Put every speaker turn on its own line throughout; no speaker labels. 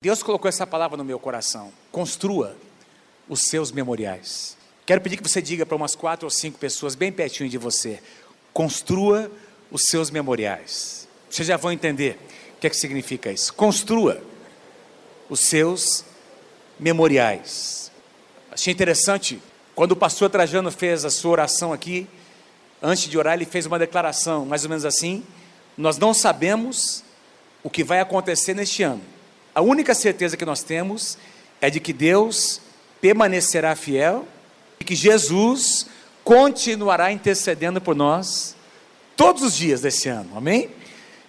Deus colocou essa palavra no meu coração. Construa os seus memoriais. Quero pedir que você diga para umas quatro ou cinco pessoas bem pertinho de você: construa os seus memoriais. Vocês já vão entender o que, é que significa isso. Construa os seus memoriais. Achei interessante quando o pastor Trajano fez a sua oração aqui. Antes de orar, ele fez uma declaração, mais ou menos assim: Nós não sabemos o que vai acontecer neste ano a única certeza que nós temos é de que Deus permanecerá fiel e que Jesus continuará intercedendo por nós todos os dias desse ano, amém?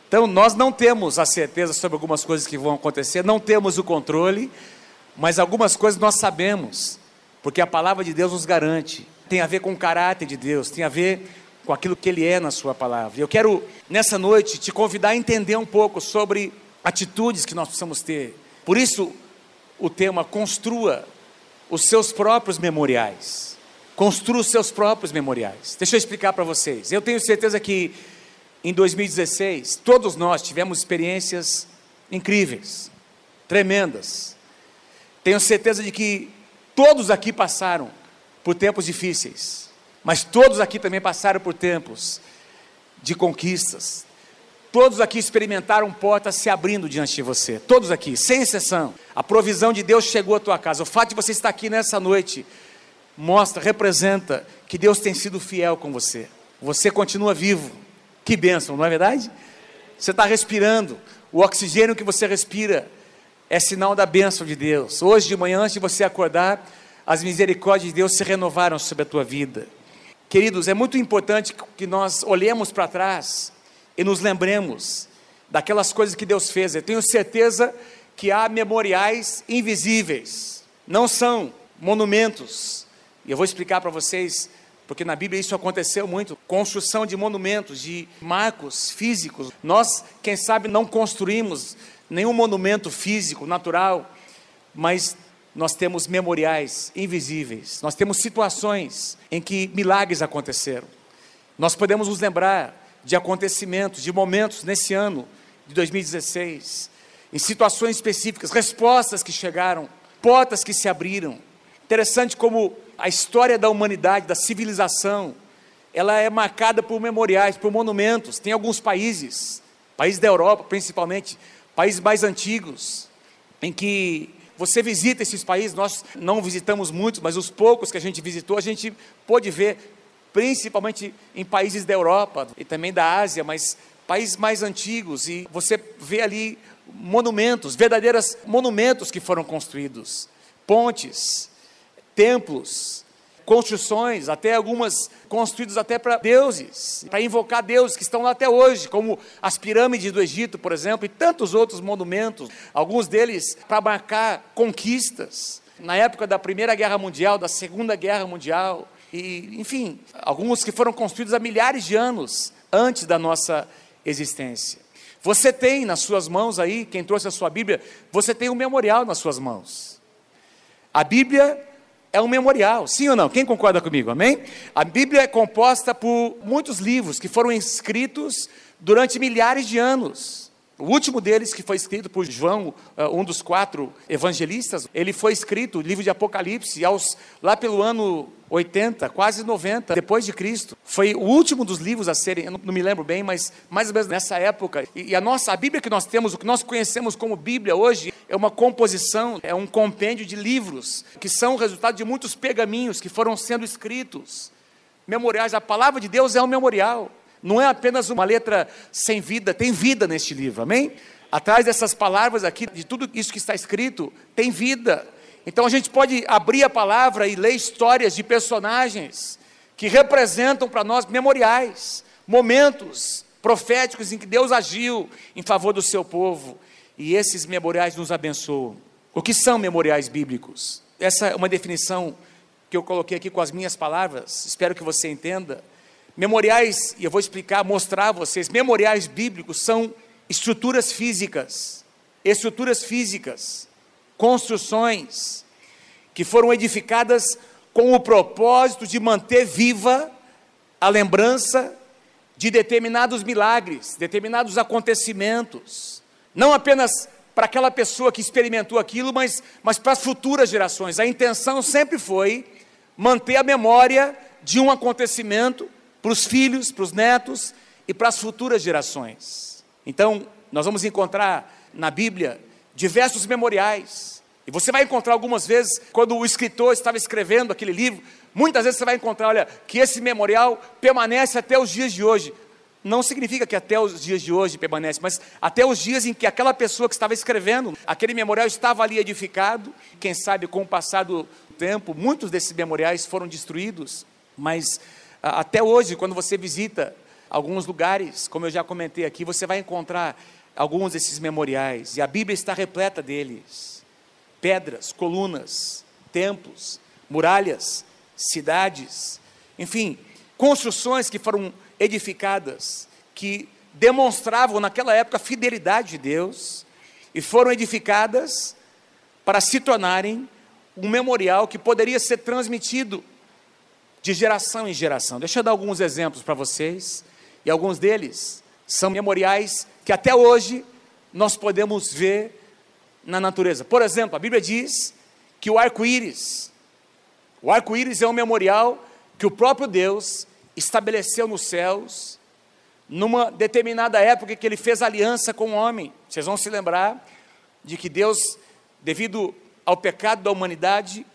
Então, nós não temos a certeza sobre algumas coisas que vão acontecer, não temos o controle, mas algumas coisas nós sabemos, porque a palavra de Deus nos garante. Tem a ver com o caráter de Deus, tem a ver com aquilo que Ele é na Sua palavra. Eu quero, nessa noite, te convidar a entender um pouco sobre atitudes que nós precisamos ter. Por isso, o tema construa os seus próprios memoriais. Construa os seus próprios memoriais. Deixa eu explicar para vocês. Eu tenho certeza que em 2016, todos nós tivemos experiências incríveis, tremendas. Tenho certeza de que todos aqui passaram por tempos difíceis, mas todos aqui também passaram por tempos de conquistas, Todos aqui experimentaram portas se abrindo diante de você. Todos aqui, sem exceção. A provisão de Deus chegou à tua casa. O fato de você estar aqui nessa noite mostra, representa que Deus tem sido fiel com você. Você continua vivo. Que bênção, não é verdade? Você está respirando. O oxigênio que você respira é sinal da bênção de Deus. Hoje de manhã, antes de você acordar, as misericórdias de Deus se renovaram sobre a tua vida. Queridos, é muito importante que nós olhemos para trás e nos lembremos daquelas coisas que Deus fez. Eu tenho certeza que há memoriais invisíveis, não são monumentos. E eu vou explicar para vocês, porque na Bíblia isso aconteceu muito construção de monumentos, de marcos físicos. Nós, quem sabe, não construímos nenhum monumento físico, natural, mas nós temos memoriais invisíveis, nós temos situações em que milagres aconteceram. Nós podemos nos lembrar de acontecimentos, de momentos nesse ano de 2016, em situações específicas, respostas que chegaram, portas que se abriram. Interessante como a história da humanidade, da civilização, ela é marcada por memoriais, por monumentos. Tem alguns países, países da Europa principalmente, países mais antigos, em que você visita esses países, nós não visitamos muitos, mas os poucos que a gente visitou, a gente pôde ver principalmente em países da Europa e também da Ásia, mas países mais antigos, e você vê ali monumentos, verdadeiros monumentos que foram construídos, pontes, templos, construções, até algumas construídas até para deuses, para invocar deuses que estão lá até hoje, como as pirâmides do Egito, por exemplo, e tantos outros monumentos, alguns deles para marcar conquistas. Na época da Primeira Guerra Mundial, da Segunda Guerra Mundial, e, enfim, alguns que foram construídos há milhares de anos antes da nossa existência. Você tem nas suas mãos aí, quem trouxe a sua Bíblia, você tem um memorial nas suas mãos. A Bíblia é um memorial, sim ou não? Quem concorda comigo? Amém? A Bíblia é composta por muitos livros que foram escritos durante milhares de anos. O último deles, que foi escrito por João, eh, um dos quatro evangelistas, ele foi escrito, o livro de Apocalipse, aos, lá pelo ano 80, quase 90, depois de Cristo. Foi o último dos livros a serem, eu não me lembro bem, mas mais ou menos nessa época. E, a nossa, a Bíblia que nós temos, o que nós conhecemos como Bíblia hoje, é uma composição, é um compêndio de livros, que são o resultado de muitos pergaminhos que foram sendo escritos. Memoriais, a palavra de Deus é um memorial. Não é apenas uma letra sem vida, tem vida neste livro, amém? Atrás dessas palavras aqui, de tudo isso que está escrito, tem vida. Então a gente pode abrir a palavra e ler histórias de personagens que representam para nós memoriais, momentos proféticos em que Deus agiu em favor do seu povo. E esses memoriais nos abençoam. O que são memoriais bíblicos? Essa é uma definição que eu coloquei aqui com as minhas palavras, espero que você entenda. Memoriais, e eu vou explicar, mostrar a vocês, memoriais bíblicos são estruturas físicas, estruturas físicas, construções que foram edificadas com o propósito de manter viva a lembrança de determinados milagres, determinados acontecimentos, não apenas para aquela pessoa que experimentou aquilo, mas, mas para as futuras gerações. A intenção sempre foi manter a memória de um acontecimento para os filhos, para os netos e para as futuras gerações. Então, nós vamos encontrar na Bíblia diversos memoriais. E você vai encontrar algumas vezes, quando o escritor estava escrevendo aquele livro, muitas vezes você vai encontrar, olha, que esse memorial permanece até os dias de hoje. Não significa que até os dias de hoje permanece, mas até os dias em que aquela pessoa que estava escrevendo, aquele memorial estava ali edificado. Quem sabe com o passar do tempo, muitos desses memoriais foram destruídos, mas até hoje, quando você visita alguns lugares, como eu já comentei aqui, você vai encontrar alguns desses memoriais, e a Bíblia está repleta deles: pedras, colunas, templos, muralhas, cidades, enfim, construções que foram edificadas, que demonstravam naquela época a fidelidade de Deus, e foram edificadas para se tornarem um memorial que poderia ser transmitido de geração em geração. Deixa eu dar alguns exemplos para vocês, e alguns deles são memoriais que até hoje nós podemos ver na natureza. Por exemplo, a Bíblia diz que o arco-íris, o arco-íris é um memorial que o próprio Deus estabeleceu nos céus, numa determinada época que ele fez aliança com o homem. Vocês vão se lembrar de que Deus, devido ao pecado da humanidade,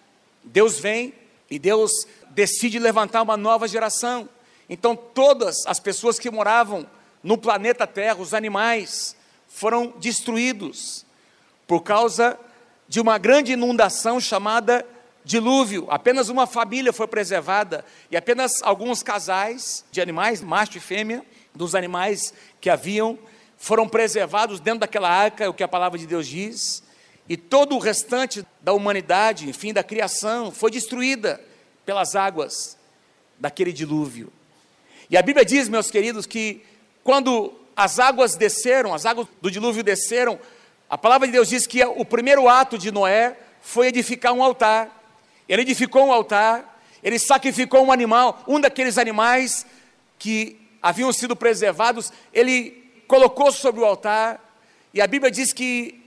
Deus vem e Deus decide levantar uma nova geração. Então, todas as pessoas que moravam no planeta Terra, os animais, foram destruídos por causa de uma grande inundação chamada dilúvio, apenas uma família foi preservada e apenas alguns casais de animais, macho e fêmea, dos animais que haviam, foram preservados dentro daquela arca, é o que a palavra de Deus diz, e todo o restante da humanidade, enfim, da criação, foi destruída pelas águas daquele dilúvio. E a Bíblia diz, meus queridos, que quando as águas desceram, as águas do dilúvio desceram, a palavra de Deus diz que o primeiro ato de Noé foi edificar um altar. Ele edificou um altar, ele sacrificou um animal, um daqueles animais que haviam sido preservados, ele colocou sobre o altar, e a Bíblia diz que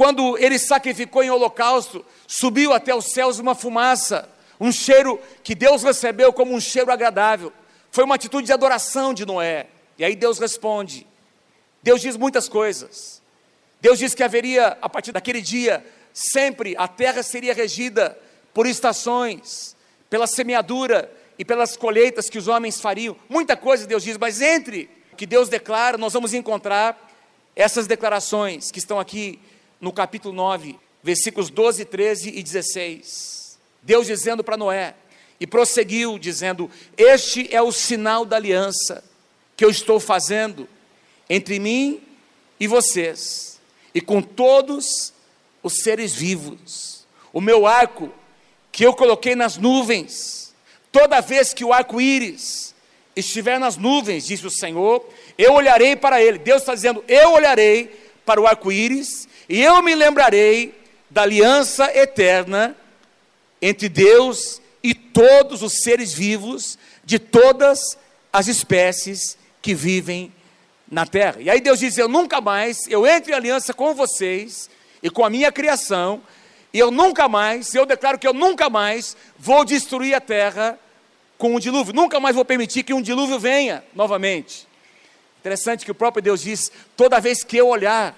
quando ele sacrificou em holocausto, subiu até os céus uma fumaça, um cheiro que Deus recebeu como um cheiro agradável. Foi uma atitude de adoração de Noé. E aí Deus responde. Deus diz muitas coisas. Deus diz que haveria, a partir daquele dia, sempre a terra seria regida por estações, pela semeadura e pelas colheitas que os homens fariam. Muita coisa Deus diz, mas entre o que Deus declara, nós vamos encontrar essas declarações que estão aqui no capítulo 9, versículos 12, 13 e 16. Deus dizendo para Noé, e prosseguiu dizendo: Este é o sinal da aliança que eu estou fazendo entre mim e vocês, e com todos os seres vivos. O meu arco que eu coloquei nas nuvens. Toda vez que o arco-íris estiver nas nuvens, disse o Senhor, eu olharei para ele. Deus está dizendo: eu olharei para o arco-íris e eu me lembrarei da aliança eterna entre Deus e todos os seres vivos de todas as espécies que vivem na terra. E aí Deus diz: Eu nunca mais, eu entro em aliança com vocês e com a minha criação, e eu nunca mais, eu declaro que eu nunca mais vou destruir a terra com um dilúvio, nunca mais vou permitir que um dilúvio venha novamente. Interessante que o próprio Deus diz: toda vez que eu olhar,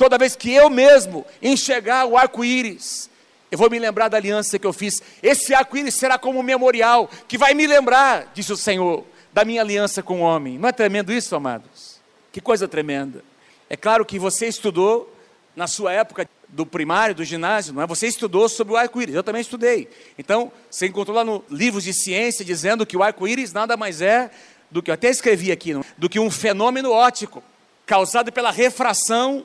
toda vez que eu mesmo enxergar o arco-íris, eu vou me lembrar da aliança que eu fiz. Esse arco-íris será como um memorial que vai me lembrar, disse o Senhor, da minha aliança com o homem. Não é tremendo isso, amados? Que coisa tremenda. É claro que você estudou na sua época do primário, do ginásio, não é? Você estudou sobre o arco-íris, eu também estudei. Então, você encontrou lá no livros de ciência dizendo que o arco-íris nada mais é do que eu até escrevi aqui, não? do que um fenômeno óptico causado pela refração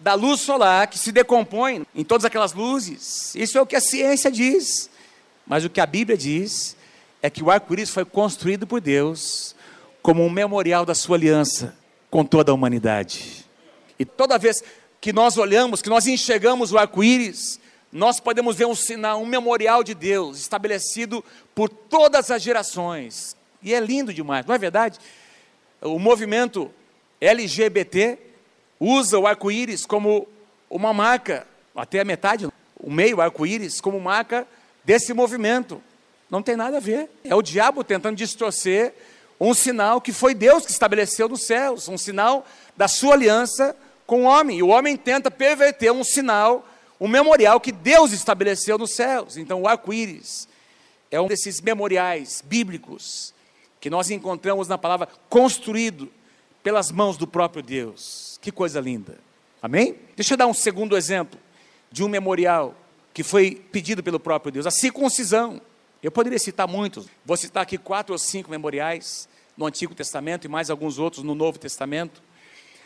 da luz solar que se decompõe em todas aquelas luzes. Isso é o que a ciência diz. Mas o que a Bíblia diz é que o arco-íris foi construído por Deus como um memorial da sua aliança com toda a humanidade. E toda vez que nós olhamos, que nós enxergamos o arco-íris, nós podemos ver um sinal, um memorial de Deus estabelecido por todas as gerações. E é lindo demais, não é verdade? O movimento LGBT usa o arco-íris como uma marca, até a metade, o meio arco-íris, como marca desse movimento. Não tem nada a ver. É o diabo tentando distorcer um sinal que foi Deus que estabeleceu nos céus, um sinal da sua aliança com o homem. E o homem tenta perverter um sinal, um memorial que Deus estabeleceu nos céus. Então, o arco-íris é um desses memoriais bíblicos que nós encontramos na palavra construído pelas mãos do próprio Deus. Que coisa linda. Amém? Deixa eu dar um segundo exemplo de um memorial que foi pedido pelo próprio Deus, a circuncisão. Eu poderia citar muitos, vou citar aqui quatro ou cinco memoriais no Antigo Testamento e mais alguns outros no Novo Testamento.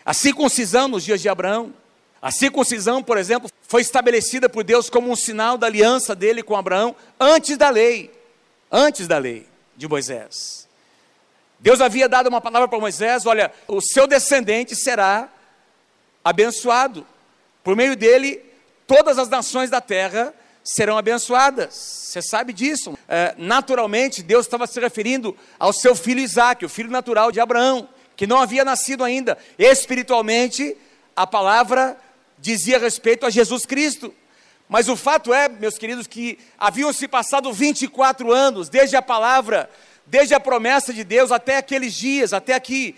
A circuncisão nos dias de Abraão. A circuncisão, por exemplo, foi estabelecida por Deus como um sinal da aliança dele com Abraão antes da lei. Antes da lei de Moisés. Deus havia dado uma palavra para Moisés: olha, o seu descendente será abençoado. Por meio dele, todas as nações da terra serão abençoadas. Você sabe disso. É, naturalmente, Deus estava se referindo ao seu filho Isaac, o filho natural de Abraão, que não havia nascido ainda. Espiritualmente, a palavra dizia respeito a Jesus Cristo. Mas o fato é, meus queridos, que haviam se passado 24 anos desde a palavra, desde a promessa de Deus até aqueles dias, até aqui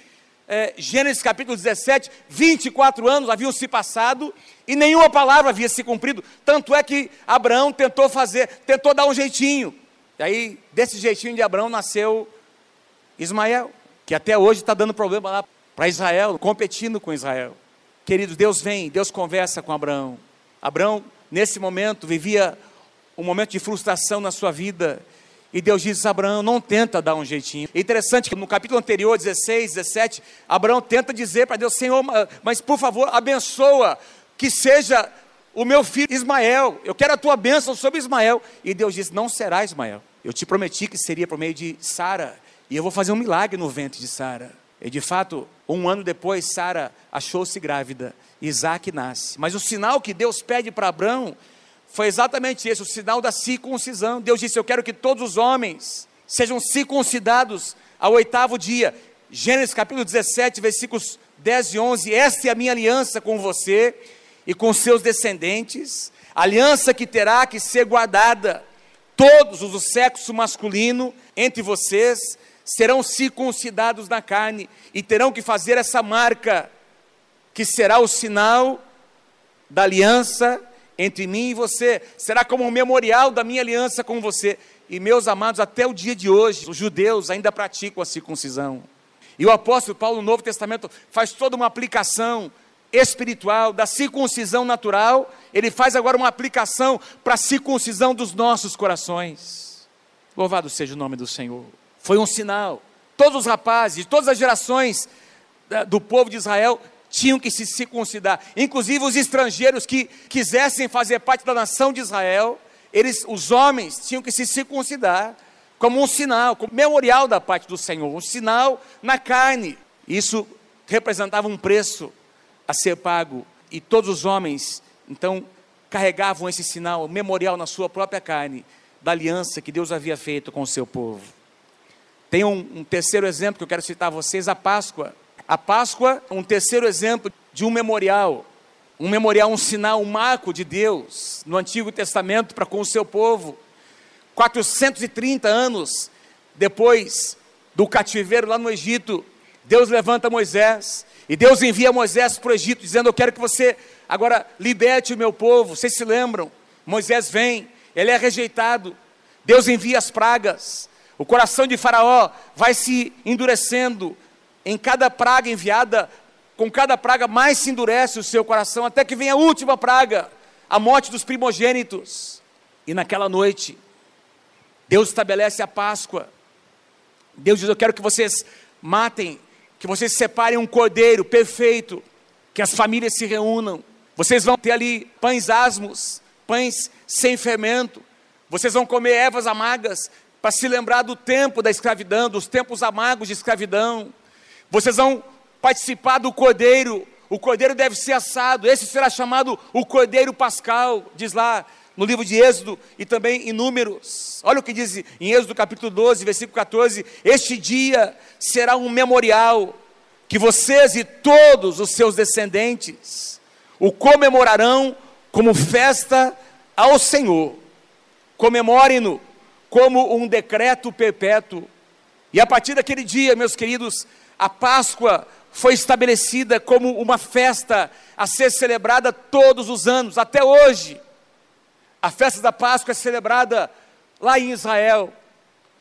é, Gênesis capítulo 17, 24 anos haviam se passado e nenhuma palavra havia se cumprido. Tanto é que Abraão tentou fazer, tentou dar um jeitinho. E aí, desse jeitinho de Abraão nasceu Ismael, que até hoje está dando problema lá para Israel, competindo com Israel. Queridos, Deus vem, Deus conversa com Abraão. Abraão, nesse momento, vivia um momento de frustração na sua vida e Deus diz: Abraão, não tenta dar um jeitinho. É interessante que no capítulo anterior, 16, 17, Abraão tenta dizer para Deus: Senhor, mas por favor, abençoa que seja o meu filho Ismael. Eu quero a tua bênção sobre Ismael. E Deus diz: Não será Ismael. Eu te prometi que seria por meio de Sara. E eu vou fazer um milagre no ventre de Sara. E de fato, um ano depois, Sara achou-se grávida. Isaac nasce. Mas o sinal que Deus pede para Abraão foi exatamente esse, o sinal da circuncisão. Deus disse: Eu quero que todos os homens sejam circuncidados ao oitavo dia. Gênesis capítulo 17, versículos 10 e 11. Esta é a minha aliança com você e com seus descendentes, aliança que terá que ser guardada. Todos os do sexo masculino entre vocês serão circuncidados na carne e terão que fazer essa marca, que será o sinal da aliança entre mim e você, será como um memorial da minha aliança com você. E meus amados, até o dia de hoje, os judeus ainda praticam a circuncisão. E o apóstolo Paulo, no Novo Testamento, faz toda uma aplicação espiritual da circuncisão natural, ele faz agora uma aplicação para a circuncisão dos nossos corações. Louvado seja o nome do Senhor. Foi um sinal. Todos os rapazes, todas as gerações do povo de Israel tinham que se circuncidar. Inclusive os estrangeiros que quisessem fazer parte da nação de Israel, eles, os homens, tinham que se circuncidar como um sinal, como memorial da parte do Senhor, um sinal na carne. Isso representava um preço a ser pago e todos os homens então carregavam esse sinal memorial na sua própria carne da aliança que Deus havia feito com o seu povo. Tem um, um terceiro exemplo que eu quero citar a vocês, a Páscoa. A Páscoa, um terceiro exemplo de um memorial. Um memorial, um sinal, um marco de Deus no Antigo Testamento para com o seu povo. 430 anos depois do cativeiro lá no Egito, Deus levanta Moisés e Deus envia Moisés para o Egito, dizendo: Eu quero que você agora liberte o meu povo. Vocês se lembram? Moisés vem, ele é rejeitado, Deus envia as pragas, o coração de Faraó vai se endurecendo, em cada praga enviada, com cada praga mais se endurece o seu coração, até que vem a última praga, a morte dos primogênitos. E naquela noite, Deus estabelece a Páscoa. Deus diz: Eu quero que vocês matem, que vocês separem um cordeiro perfeito, que as famílias se reúnam. Vocês vão ter ali pães asmos, pães sem fermento. Vocês vão comer ervas amargas para se lembrar do tempo da escravidão, dos tempos amargos de escravidão. Vocês vão participar do cordeiro. O cordeiro deve ser assado. Esse será chamado o cordeiro pascal, diz lá no livro de Êxodo e também em Números. Olha o que diz em Êxodo capítulo 12, versículo 14: Este dia será um memorial que vocês e todos os seus descendentes o comemorarão como festa ao Senhor. Comemorem-no como um decreto perpétuo. E a partir daquele dia, meus queridos, a Páscoa foi estabelecida como uma festa a ser celebrada todos os anos, até hoje. A festa da Páscoa é celebrada lá em Israel,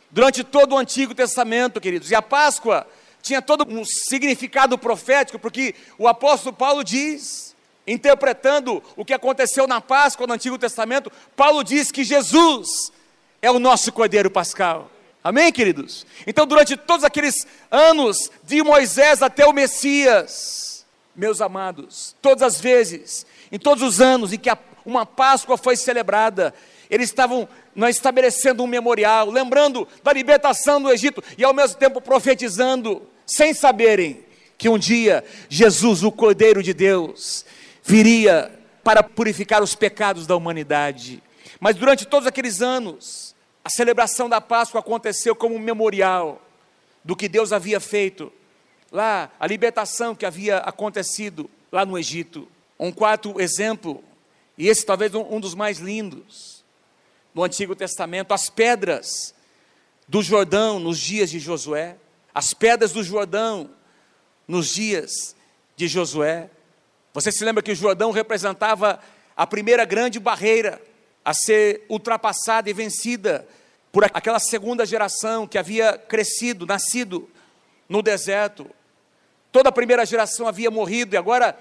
durante todo o Antigo Testamento, queridos. E a Páscoa tinha todo um significado profético, porque o apóstolo Paulo diz, interpretando o que aconteceu na Páscoa no Antigo Testamento, Paulo diz que Jesus é o nosso Cordeiro Pascal. Amém, queridos? Então, durante todos aqueles anos de Moisés até o Messias, meus amados, todas as vezes, em todos os anos em que uma Páscoa foi celebrada, eles estavam nós estabelecendo um memorial, lembrando da libertação do Egito e ao mesmo tempo profetizando, sem saberem que um dia Jesus, o Cordeiro de Deus, viria para purificar os pecados da humanidade. Mas durante todos aqueles anos, a celebração da Páscoa aconteceu como um memorial do que Deus havia feito lá, a libertação que havia acontecido lá no Egito. Um quarto exemplo, e esse talvez um, dos mais lindos, no Antigo Testamento, as pedras do Jordão nos dias de Josué, as pedras do Jordão nos dias de Josué. Você se lembra que o Jordão representava a primeira grande barreira a ser ultrapassada e vencida por aquela segunda geração que havia crescido, nascido no deserto. Toda a primeira geração havia morrido e agora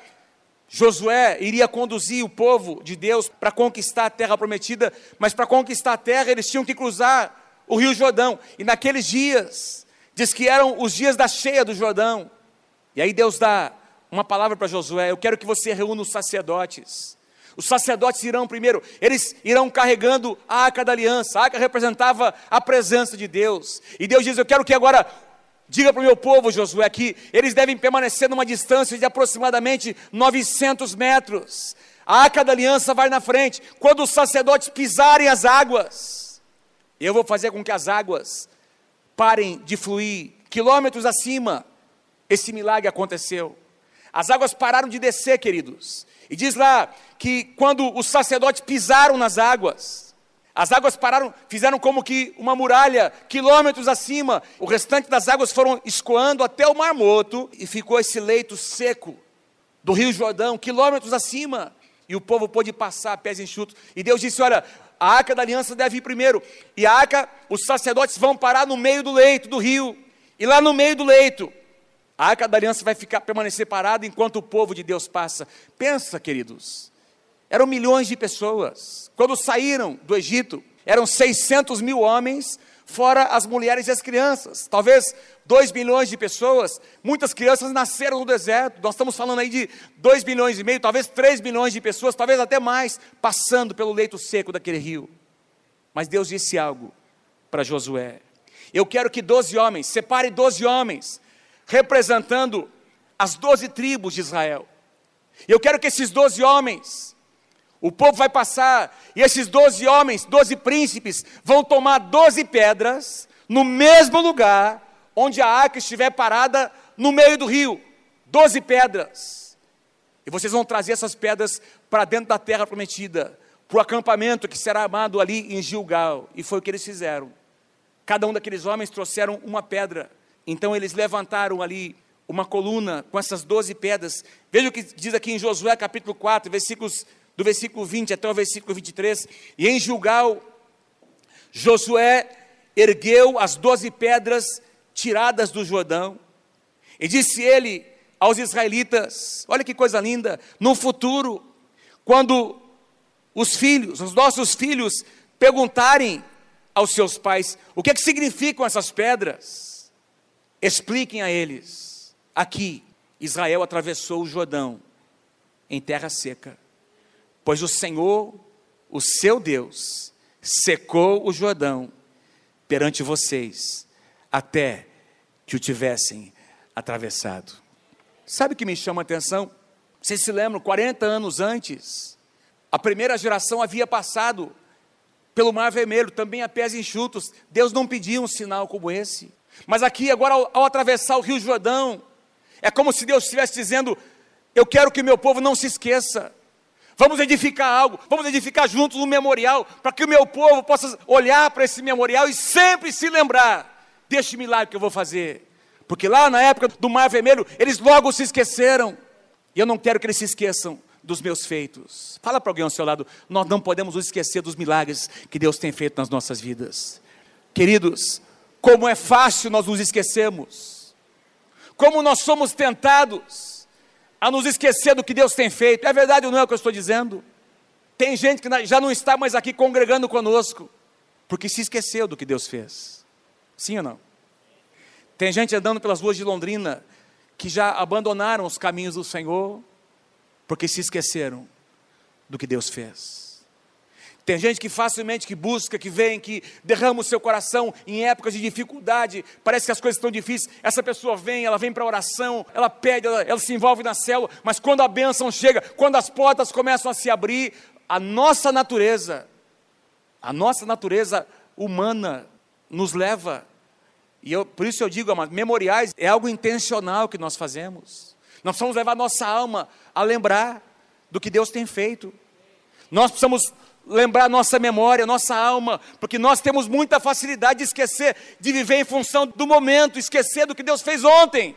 Josué iria conduzir o povo de Deus para conquistar a terra prometida, mas para conquistar a terra eles tinham que cruzar o Rio Jordão. E naqueles dias, diz que eram os dias da cheia do Jordão. E aí Deus dá uma palavra para Josué: Eu quero que você reúna os sacerdotes os sacerdotes irão primeiro, eles irão carregando a arca da aliança. A arca representava a presença de Deus. E Deus diz: Eu quero que agora diga para o meu povo, Josué, que eles devem permanecer numa distância de aproximadamente 900 metros. A arca da aliança vai na frente. Quando os sacerdotes pisarem as águas, eu vou fazer com que as águas parem de fluir quilômetros acima. Esse milagre aconteceu. As águas pararam de descer, queridos. E diz lá que quando os sacerdotes pisaram nas águas, as águas pararam, fizeram como que uma muralha, quilômetros acima. O restante das águas foram escoando até o Mar Morto e ficou esse leito seco do Rio Jordão, quilômetros acima. E o povo pôde passar pés enxutos. E Deus disse: Olha, a arca da aliança deve ir primeiro. E a arca, os sacerdotes vão parar no meio do leito do rio. E lá no meio do leito, a arca da aliança vai ficar permanecer parada enquanto o povo de Deus passa. Pensa, queridos, eram milhões de pessoas. Quando saíram do Egito, eram 600 mil homens, fora as mulheres e as crianças. Talvez 2 milhões de pessoas. Muitas crianças nasceram no deserto. Nós estamos falando aí de 2 milhões e meio, talvez 3 milhões de pessoas, talvez até mais, passando pelo leito seco daquele rio. Mas Deus disse algo para Josué. Eu quero que 12 homens, separe 12 homens, representando as doze tribos de Israel. E eu quero que esses doze homens, o povo vai passar, e esses doze homens, doze príncipes, vão tomar doze pedras, no mesmo lugar onde a arca estiver parada, no meio do rio. Doze pedras. E vocês vão trazer essas pedras para dentro da terra prometida, para o acampamento que será armado ali em Gilgal. E foi o que eles fizeram. Cada um daqueles homens trouxeram uma pedra então eles levantaram ali uma coluna com essas doze pedras. Veja o que diz aqui em Josué capítulo 4, versículos, do versículo 20 até o versículo 23. E em Gilgal, Josué ergueu as doze pedras tiradas do Jordão, e disse ele aos israelitas: Olha que coisa linda, no futuro, quando os filhos, os nossos filhos, perguntarem aos seus pais o que, é que significam essas pedras, Expliquem a eles: aqui, Israel atravessou o Jordão em terra seca, pois o Senhor, o seu Deus, secou o Jordão perante vocês, até que o tivessem atravessado. Sabe o que me chama a atenção? Vocês se lembram, 40 anos antes, a primeira geração havia passado pelo Mar Vermelho, também a pés enxutos. Deus não pediu um sinal como esse. Mas aqui, agora, ao, ao atravessar o Rio Jordão, é como se Deus estivesse dizendo: Eu quero que o meu povo não se esqueça. Vamos edificar algo, vamos edificar juntos um memorial, para que o meu povo possa olhar para esse memorial e sempre se lembrar deste milagre que eu vou fazer. Porque lá na época do Mar Vermelho, eles logo se esqueceram. E eu não quero que eles se esqueçam dos meus feitos. Fala para alguém ao seu lado, nós não podemos nos esquecer dos milagres que Deus tem feito nas nossas vidas. Queridos, como é fácil nós nos esquecermos. Como nós somos tentados a nos esquecer do que Deus tem feito. É verdade ou não é o que eu estou dizendo? Tem gente que já não está mais aqui congregando conosco, porque se esqueceu do que Deus fez. Sim ou não? Tem gente andando pelas ruas de Londrina que já abandonaram os caminhos do Senhor, porque se esqueceram do que Deus fez. Tem gente que facilmente que busca, que vem, que derrama o seu coração em épocas de dificuldade, parece que as coisas estão difíceis. Essa pessoa vem, ela vem para a oração, ela pede, ela, ela se envolve na célula, mas quando a bênção chega, quando as portas começam a se abrir, a nossa natureza, a nossa natureza humana nos leva, e eu, por isso eu digo, memoriais é algo intencional que nós fazemos. Nós precisamos levar nossa alma a lembrar do que Deus tem feito. Nós precisamos lembrar nossa memória, nossa alma, porque nós temos muita facilidade de esquecer, de viver em função do momento, esquecer do que Deus fez ontem.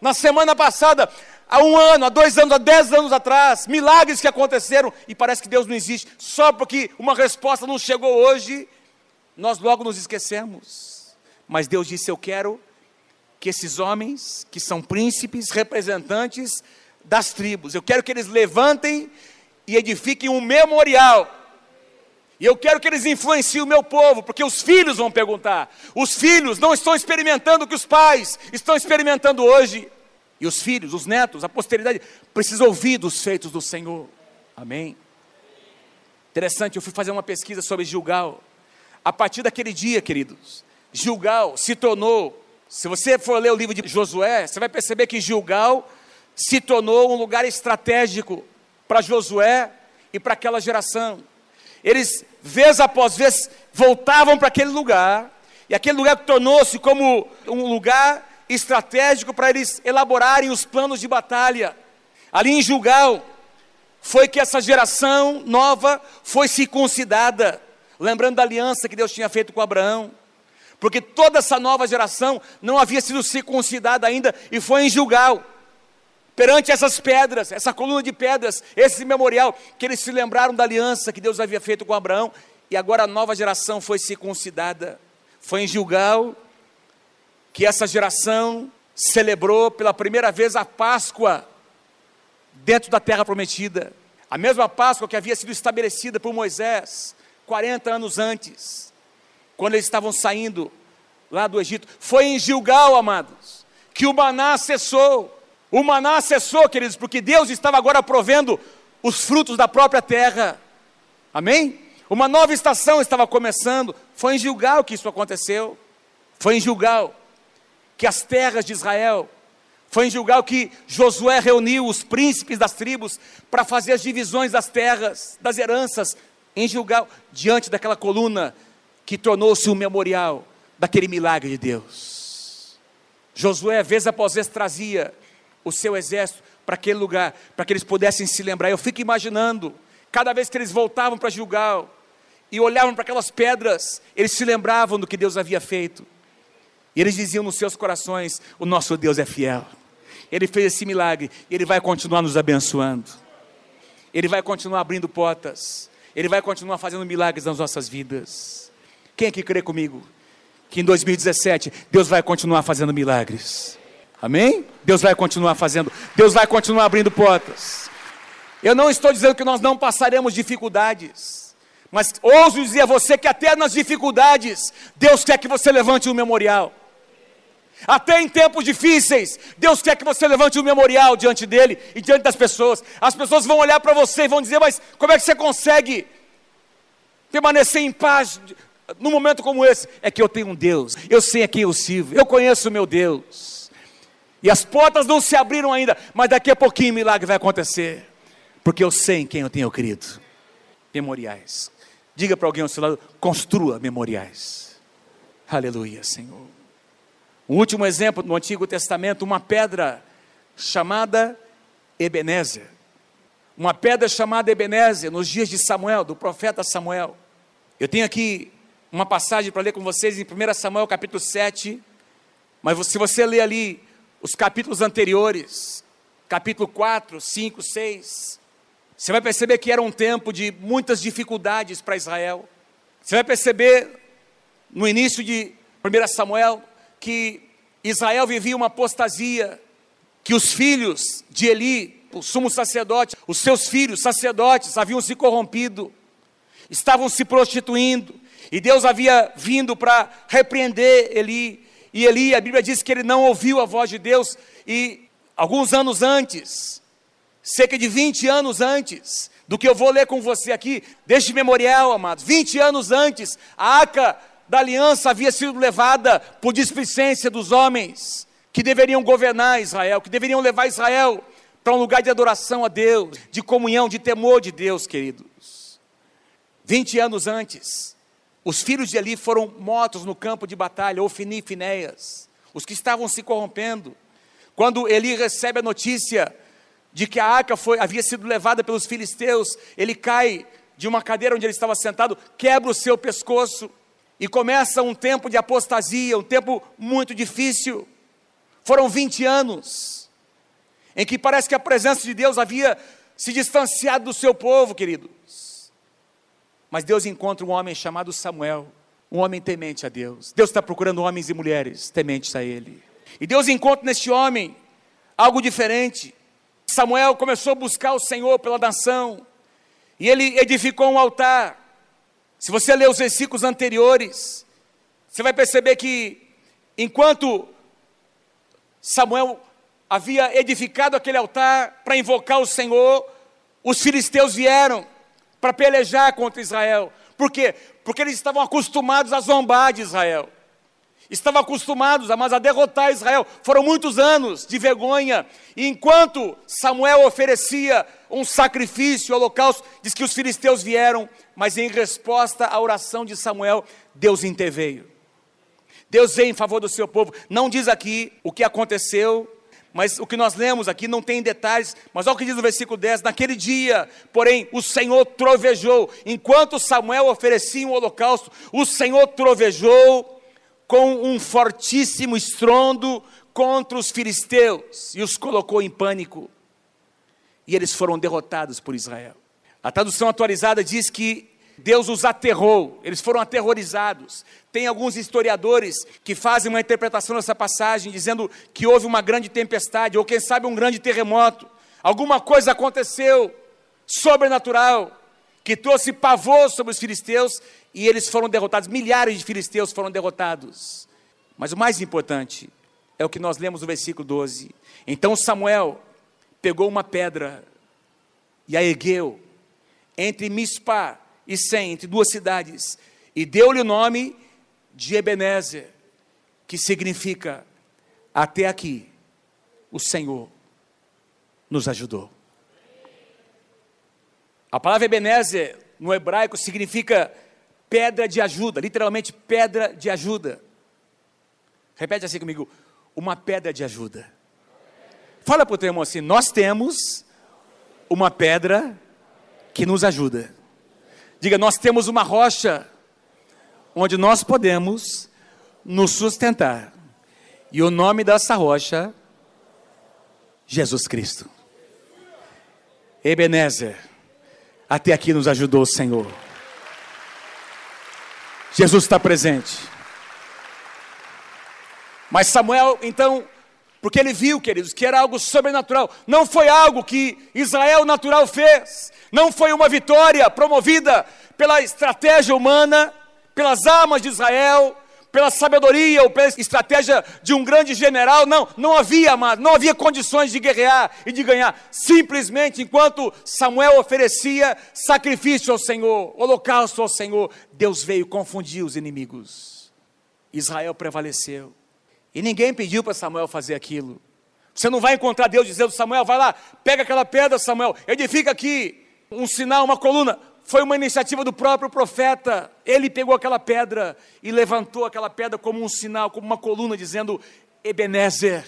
Na semana passada, há um ano, há dois anos, há dez anos atrás, milagres que aconteceram e parece que Deus não existe, só porque uma resposta não chegou hoje, nós logo nos esquecemos. Mas Deus disse: Eu quero que esses homens, que são príncipes, representantes das tribos, eu quero que eles levantem e edifiquem um memorial e eu quero que eles influenciem o meu povo, porque os filhos vão perguntar. Os filhos não estão experimentando o que os pais estão experimentando hoje. E os filhos, os netos, a posteridade, precisam ouvir dos feitos do Senhor. Amém? Interessante, eu fui fazer uma pesquisa sobre Gilgal. A partir daquele dia, queridos, Gilgal se tornou, se você for ler o livro de Josué, você vai perceber que Gilgal se tornou um lugar estratégico para Josué e para aquela geração. Eles, vez após vez, voltavam para aquele lugar, e aquele lugar tornou-se como um lugar estratégico para eles elaborarem os planos de batalha. Ali em Gilgal, foi que essa geração nova foi circuncidada, lembrando da aliança que Deus tinha feito com Abraão. Porque toda essa nova geração não havia sido circuncidada ainda e foi em Gilgal perante essas pedras, essa coluna de pedras, esse memorial, que eles se lembraram da aliança que Deus havia feito com Abraão, e agora a nova geração foi circuncidada. Foi em Gilgal que essa geração celebrou pela primeira vez a Páscoa dentro da terra prometida. A mesma Páscoa que havia sido estabelecida por Moisés 40 anos antes, quando eles estavam saindo lá do Egito. Foi em Gilgal, amados, que o maná cessou. O maná cessou, queridos, porque Deus estava agora provendo os frutos da própria terra. Amém? Uma nova estação estava começando. Foi em Gilgal que isso aconteceu. Foi em Gilgal que as terras de Israel, foi em Gilgal que Josué reuniu os príncipes das tribos para fazer as divisões das terras, das heranças, em Gilgal, diante daquela coluna que tornou-se um memorial daquele milagre de Deus. Josué, vez após vez, trazia o seu exército para aquele lugar, para que eles pudessem se lembrar. Eu fico imaginando, cada vez que eles voltavam para Gilgal e olhavam para aquelas pedras, eles se lembravam do que Deus havia feito. E eles diziam nos seus corações: O nosso Deus é fiel. Ele fez esse milagre e Ele vai continuar nos abençoando. Ele vai continuar abrindo portas. Ele vai continuar fazendo milagres nas nossas vidas. Quem aqui crê comigo? Que em 2017 Deus vai continuar fazendo milagres. Amém? Deus vai continuar fazendo, Deus vai continuar abrindo portas. Eu não estou dizendo que nós não passaremos dificuldades, mas ouso dizer a você que até nas dificuldades, Deus quer que você levante um memorial. Até em tempos difíceis, Deus quer que você levante um memorial diante dele e diante das pessoas. As pessoas vão olhar para você e vão dizer: Mas como é que você consegue permanecer em paz num momento como esse? É que eu tenho um Deus, eu sei a quem eu sirvo, eu conheço o meu Deus. E as portas não se abriram ainda, mas daqui a pouquinho o milagre vai acontecer. Porque eu sei em quem eu tenho crido. Memoriais. Diga para alguém ao seu lado: construa memoriais. Aleluia, Senhor. Um último exemplo no Antigo Testamento: uma pedra chamada Ebenezer. Uma pedra chamada Ebenezer, nos dias de Samuel, do profeta Samuel. Eu tenho aqui uma passagem para ler com vocês em 1 Samuel capítulo 7, mas se você ler ali os capítulos anteriores, capítulo 4, 5, 6, você vai perceber que era um tempo de muitas dificuldades para Israel. Você vai perceber no início de 1 Samuel que Israel vivia uma apostasia, que os filhos de Eli, o sumo sacerdote, os seus filhos sacerdotes haviam se corrompido, estavam se prostituindo, e Deus havia vindo para repreender Eli. E Eli, a Bíblia diz que ele não ouviu a voz de Deus. E alguns anos antes, cerca de 20 anos antes, do que eu vou ler com você aqui, deste memorial, amados, 20 anos antes, a arca da aliança havia sido levada por displicência dos homens que deveriam governar Israel, que deveriam levar Israel para um lugar de adoração a Deus, de comunhão, de temor de Deus, queridos. 20 anos antes, os filhos de Eli foram mortos no campo de batalha, Ofini e Finéias, os que estavam se corrompendo. Quando Eli recebe a notícia de que a arca foi, havia sido levada pelos filisteus, ele cai de uma cadeira onde ele estava sentado, quebra o seu pescoço e começa um tempo de apostasia, um tempo muito difícil. Foram 20 anos em que parece que a presença de Deus havia se distanciado do seu povo, querido. Mas Deus encontra um homem chamado Samuel, um homem temente a Deus. Deus está procurando homens e mulheres tementes a Ele. E Deus encontra neste homem algo diferente. Samuel começou a buscar o Senhor pela nação, e ele edificou um altar. Se você ler os versículos anteriores, você vai perceber que, enquanto Samuel havia edificado aquele altar para invocar o Senhor, os filisteus vieram para pelejar contra Israel. Por quê? Porque eles estavam acostumados a zombar de Israel. Estavam acostumados a, mas a derrotar Israel. Foram muitos anos de vergonha. E enquanto Samuel oferecia um sacrifício, holocausto, diz que os filisteus vieram, mas em resposta à oração de Samuel, Deus interveio. Deus veio em favor do seu povo. Não diz aqui o que aconteceu, mas o que nós lemos aqui não tem detalhes, mas olha o que diz no versículo 10: Naquele dia, porém, o Senhor trovejou, enquanto Samuel oferecia um holocausto, o Senhor trovejou com um fortíssimo estrondo contra os filisteus e os colocou em pânico, e eles foram derrotados por Israel. A tradução atualizada diz que Deus os aterrou, eles foram aterrorizados. Tem alguns historiadores que fazem uma interpretação dessa passagem, dizendo que houve uma grande tempestade, ou quem sabe um grande terremoto. Alguma coisa aconteceu sobrenatural que trouxe pavor sobre os filisteus e eles foram derrotados. Milhares de filisteus foram derrotados. Mas o mais importante é o que nós lemos no versículo 12. Então Samuel pegou uma pedra e a ergueu entre Mispá e Sem, entre duas cidades, e deu-lhe o nome de Ebenezer, que significa até aqui o Senhor nos ajudou. A palavra Ebenezer no hebraico significa pedra de ajuda, literalmente pedra de ajuda. Repete assim comigo: uma pedra de ajuda. Fala para o teu irmão assim: nós temos uma pedra que nos ajuda. Diga, nós temos uma rocha onde nós podemos nos sustentar. E o nome dessa rocha, Jesus Cristo. Ebenezer, até aqui nos ajudou o Senhor. Jesus está presente. Mas Samuel, então, porque ele viu, queridos, que era algo sobrenatural, não foi algo que Israel natural fez, não foi uma vitória promovida pela estratégia humana, pelas armas de Israel, pela sabedoria ou pela estratégia de um grande general. Não, não havia, amado, não havia condições de guerrear e de ganhar. Simplesmente enquanto Samuel oferecia sacrifício ao Senhor, holocausto ao Senhor, Deus veio confundir os inimigos. Israel prevaleceu. E ninguém pediu para Samuel fazer aquilo. Você não vai encontrar Deus dizendo, Samuel, vai lá, pega aquela pedra, Samuel, edifica aqui um sinal, uma coluna. Foi uma iniciativa do próprio profeta. Ele pegou aquela pedra e levantou aquela pedra como um sinal, como uma coluna, dizendo: Ebenezer,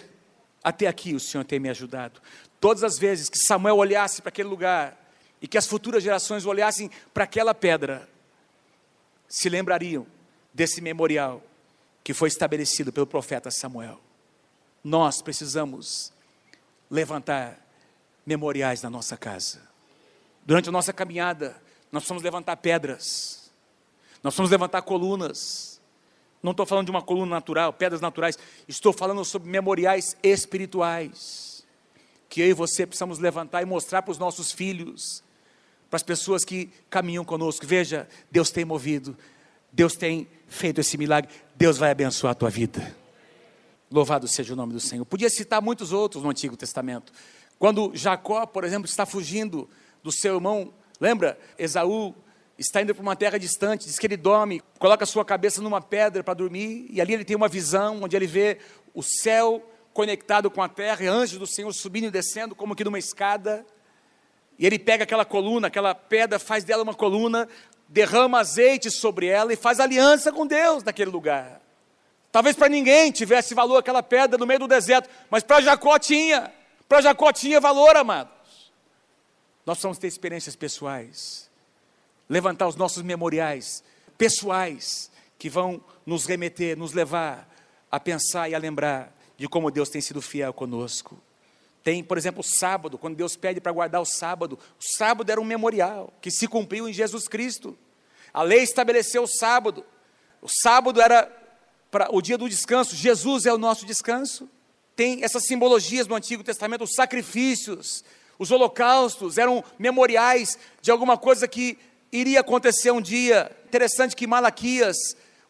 até aqui o Senhor tem me ajudado. todas as vezes que Samuel olhasse para aquele lugar e que as futuras gerações olhassem para aquela pedra, se lembrariam desse memorial que foi estabelecido pelo profeta Samuel. Nós precisamos levantar memoriais na nossa casa. Durante a nossa caminhada, nós precisamos levantar pedras, nós precisamos levantar colunas. Não estou falando de uma coluna natural, pedras naturais, estou falando sobre memoriais espirituais, que eu e você precisamos levantar e mostrar para os nossos filhos, para as pessoas que caminham conosco. Veja, Deus tem movido, Deus tem feito esse milagre, Deus vai abençoar a tua vida. Louvado seja o nome do Senhor. Podia citar muitos outros no Antigo Testamento. Quando Jacó, por exemplo, está fugindo do seu irmão, lembra? Esaú está indo para uma terra distante, diz que ele dorme, coloca sua cabeça numa pedra para dormir, e ali ele tem uma visão onde ele vê o céu conectado com a terra, e anjos do Senhor subindo e descendo, como que numa escada. E ele pega aquela coluna, aquela pedra, faz dela uma coluna, derrama azeite sobre ela e faz aliança com Deus naquele lugar. Talvez para ninguém tivesse valor aquela pedra no meio do deserto, mas para Jacó tinha. Para Jacó tinha valor, amados. Nós precisamos ter experiências pessoais, levantar os nossos memoriais pessoais que vão nos remeter, nos levar a pensar e a lembrar de como Deus tem sido fiel conosco. Tem, por exemplo, o sábado, quando Deus pede para guardar o sábado. O sábado era um memorial que se cumpriu em Jesus Cristo. A lei estabeleceu o sábado. O sábado era para o dia do descanso. Jesus é o nosso descanso. Tem essas simbologias no Antigo Testamento, os sacrifícios, os holocaustos eram memoriais de alguma coisa que iria acontecer um dia. Interessante que Malaquias,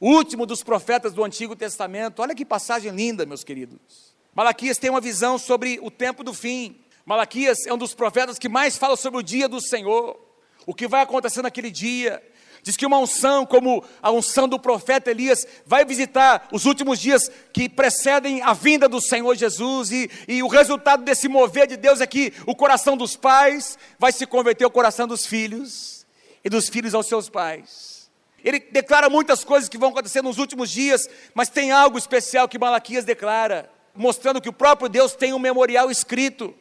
último dos profetas do Antigo Testamento, olha que passagem linda, meus queridos. Malaquias tem uma visão sobre o tempo do fim. Malaquias é um dos profetas que mais fala sobre o dia do Senhor, o que vai acontecer naquele dia. Diz que uma unção, como a unção do profeta Elias, vai visitar os últimos dias que precedem a vinda do Senhor Jesus, e, e o resultado desse mover de Deus é que o coração dos pais vai se converter ao coração dos filhos, e dos filhos aos seus pais. Ele declara muitas coisas que vão acontecer nos últimos dias, mas tem algo especial que Malaquias declara mostrando que o próprio Deus tem um memorial escrito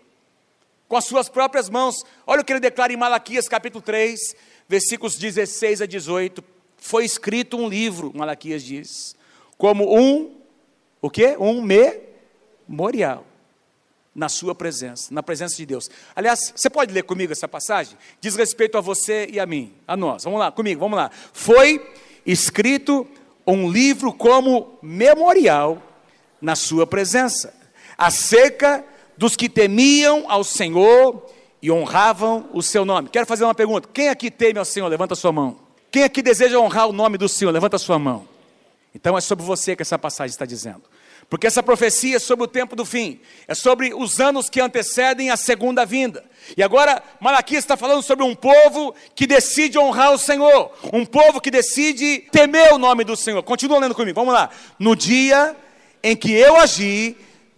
com as suas próprias mãos. Olha o que ele declara em Malaquias capítulo 3, versículos 16 a 18. Foi escrito um livro, Malaquias diz, como um o quê? Um memorial na sua presença, na presença de Deus. Aliás, você pode ler comigo essa passagem? Diz respeito a você e a mim, a nós. Vamos lá, comigo, vamos lá. Foi escrito um livro como memorial na sua presença, acerca dos que temiam ao Senhor e honravam o seu nome. Quero fazer uma pergunta: quem aqui teme ao Senhor? Levanta a sua mão. Quem aqui deseja honrar o nome do Senhor? Levanta a sua mão. Então é sobre você que essa passagem está dizendo. Porque essa profecia é sobre o tempo do fim, é sobre os anos que antecedem a segunda vinda. E agora Malaquias está falando sobre um povo que decide honrar o Senhor, um povo que decide temer o nome do Senhor. Continua lendo comigo, vamos lá. No dia em que eu agi,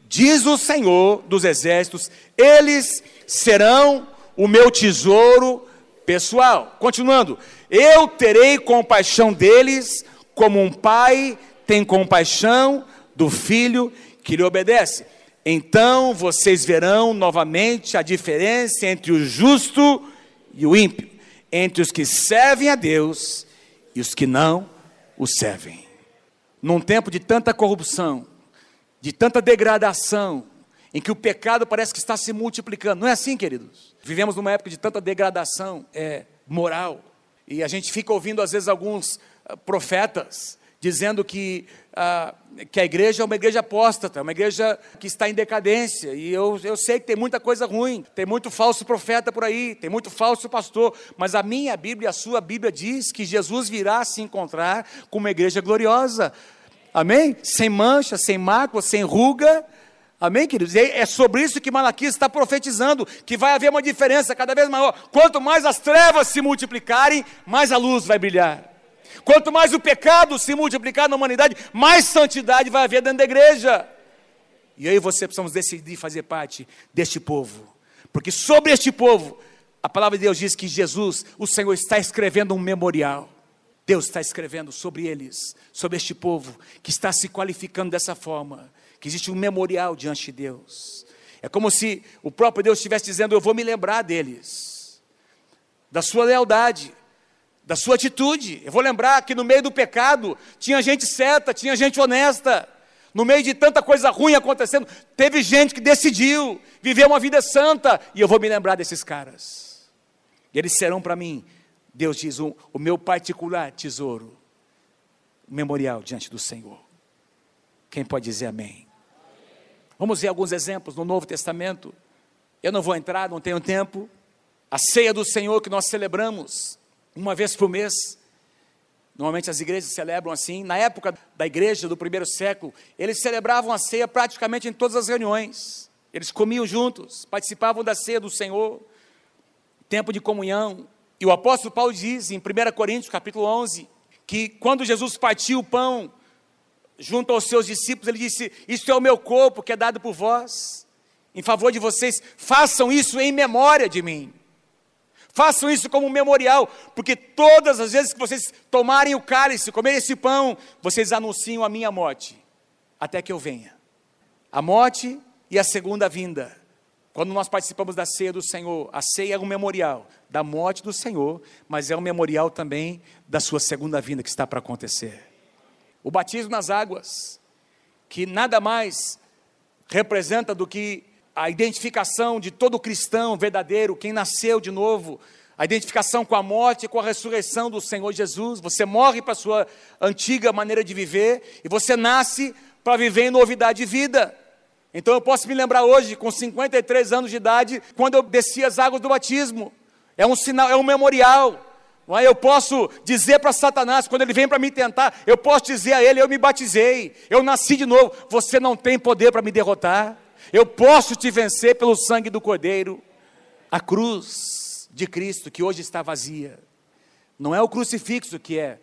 diz o Senhor dos exércitos, eles serão o meu tesouro pessoal. Continuando, eu terei compaixão deles, como um pai tem compaixão do filho que lhe obedece. Então vocês verão novamente a diferença entre o justo e o ímpio, entre os que servem a Deus e os que não o servem. Num tempo de tanta corrupção, de tanta degradação, em que o pecado parece que está se multiplicando. Não é assim, queridos? Vivemos numa época de tanta degradação é, moral, e a gente fica ouvindo, às vezes, alguns uh, profetas dizendo que, uh, que a igreja é uma igreja apóstata, é uma igreja que está em decadência. E eu, eu sei que tem muita coisa ruim, tem muito falso profeta por aí, tem muito falso pastor, mas a minha Bíblia, a sua Bíblia diz que Jesus virá se encontrar com uma igreja gloriosa. Amém? Sem mancha, sem mácula, sem ruga. Amém, queridos? E é sobre isso que Malaquias está profetizando, que vai haver uma diferença cada vez maior. Quanto mais as trevas se multiplicarem, mais a luz vai brilhar. Quanto mais o pecado se multiplicar na humanidade, mais santidade vai haver dentro da igreja. E aí você precisamos decidir fazer parte deste povo. Porque sobre este povo, a palavra de Deus diz que Jesus, o Senhor, está escrevendo um memorial. Deus está escrevendo sobre eles, sobre este povo que está se qualificando dessa forma, que existe um memorial diante de Deus. É como se o próprio Deus estivesse dizendo: Eu vou me lembrar deles, da sua lealdade, da sua atitude. Eu vou lembrar que no meio do pecado tinha gente certa, tinha gente honesta. No meio de tanta coisa ruim acontecendo, teve gente que decidiu viver uma vida santa, e eu vou me lembrar desses caras. E eles serão para mim, Deus diz, um, o meu particular tesouro, memorial diante do Senhor. Quem pode dizer amém? Vamos ver alguns exemplos no Novo Testamento. Eu não vou entrar, não tenho tempo. A ceia do Senhor que nós celebramos uma vez por mês. Normalmente as igrejas celebram assim. Na época da igreja do primeiro século, eles celebravam a ceia praticamente em todas as reuniões. Eles comiam juntos, participavam da ceia do Senhor, tempo de comunhão. E o apóstolo Paulo diz em 1 Coríntios, capítulo 11, que quando Jesus partiu o pão junto aos seus discípulos, ele disse: Isto é o meu corpo que é dado por vós, em favor de vocês, façam isso em memória de mim. Façam isso como um memorial, porque todas as vezes que vocês tomarem o cálice, comerem esse pão, vocês anunciam a minha morte, até que eu venha. A morte e a segunda vinda. Quando nós participamos da ceia do Senhor, a ceia é um memorial da morte do Senhor, mas é um memorial também da sua segunda vinda que está para acontecer. O batismo nas águas, que nada mais representa do que a identificação de todo cristão verdadeiro, quem nasceu de novo, a identificação com a morte e com a ressurreição do Senhor Jesus. Você morre para a sua antiga maneira de viver e você nasce para viver em novidade de vida. Então eu posso me lembrar hoje, com 53 anos de idade, quando eu desci as águas do batismo. É um sinal, é um memorial. É? Eu posso dizer para Satanás, quando ele vem para me tentar, eu posso dizer a ele: Eu me batizei, eu nasci de novo. Você não tem poder para me derrotar. Eu posso te vencer pelo sangue do Cordeiro. A cruz de Cristo, que hoje está vazia, não é o crucifixo que é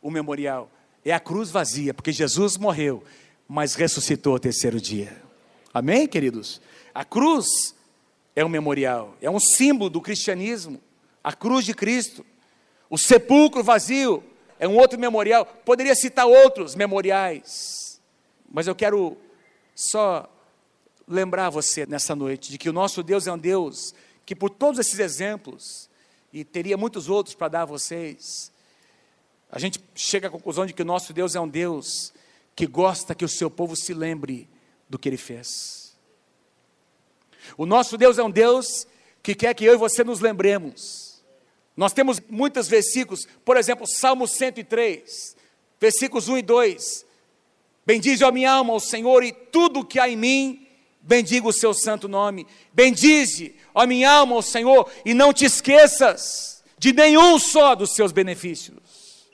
o memorial, é a cruz vazia, porque Jesus morreu, mas ressuscitou ao terceiro dia. Amém, queridos? A cruz é um memorial, é um símbolo do cristianismo, a cruz de Cristo. O sepulcro vazio é um outro memorial. Poderia citar outros memoriais, mas eu quero só lembrar você nessa noite de que o nosso Deus é um Deus que, por todos esses exemplos, e teria muitos outros para dar a vocês, a gente chega à conclusão de que o nosso Deus é um Deus que gosta que o seu povo se lembre do que ele fez. O nosso Deus é um Deus que quer que eu e você nos lembremos. Nós temos muitos versículos, por exemplo, Salmo 103, versículos 1 e 2. Bendize a minha alma ao Senhor e tudo que há em mim, bendiga o seu santo nome. Bendize, ó minha alma, ao Senhor, e não te esqueças de nenhum só dos seus benefícios.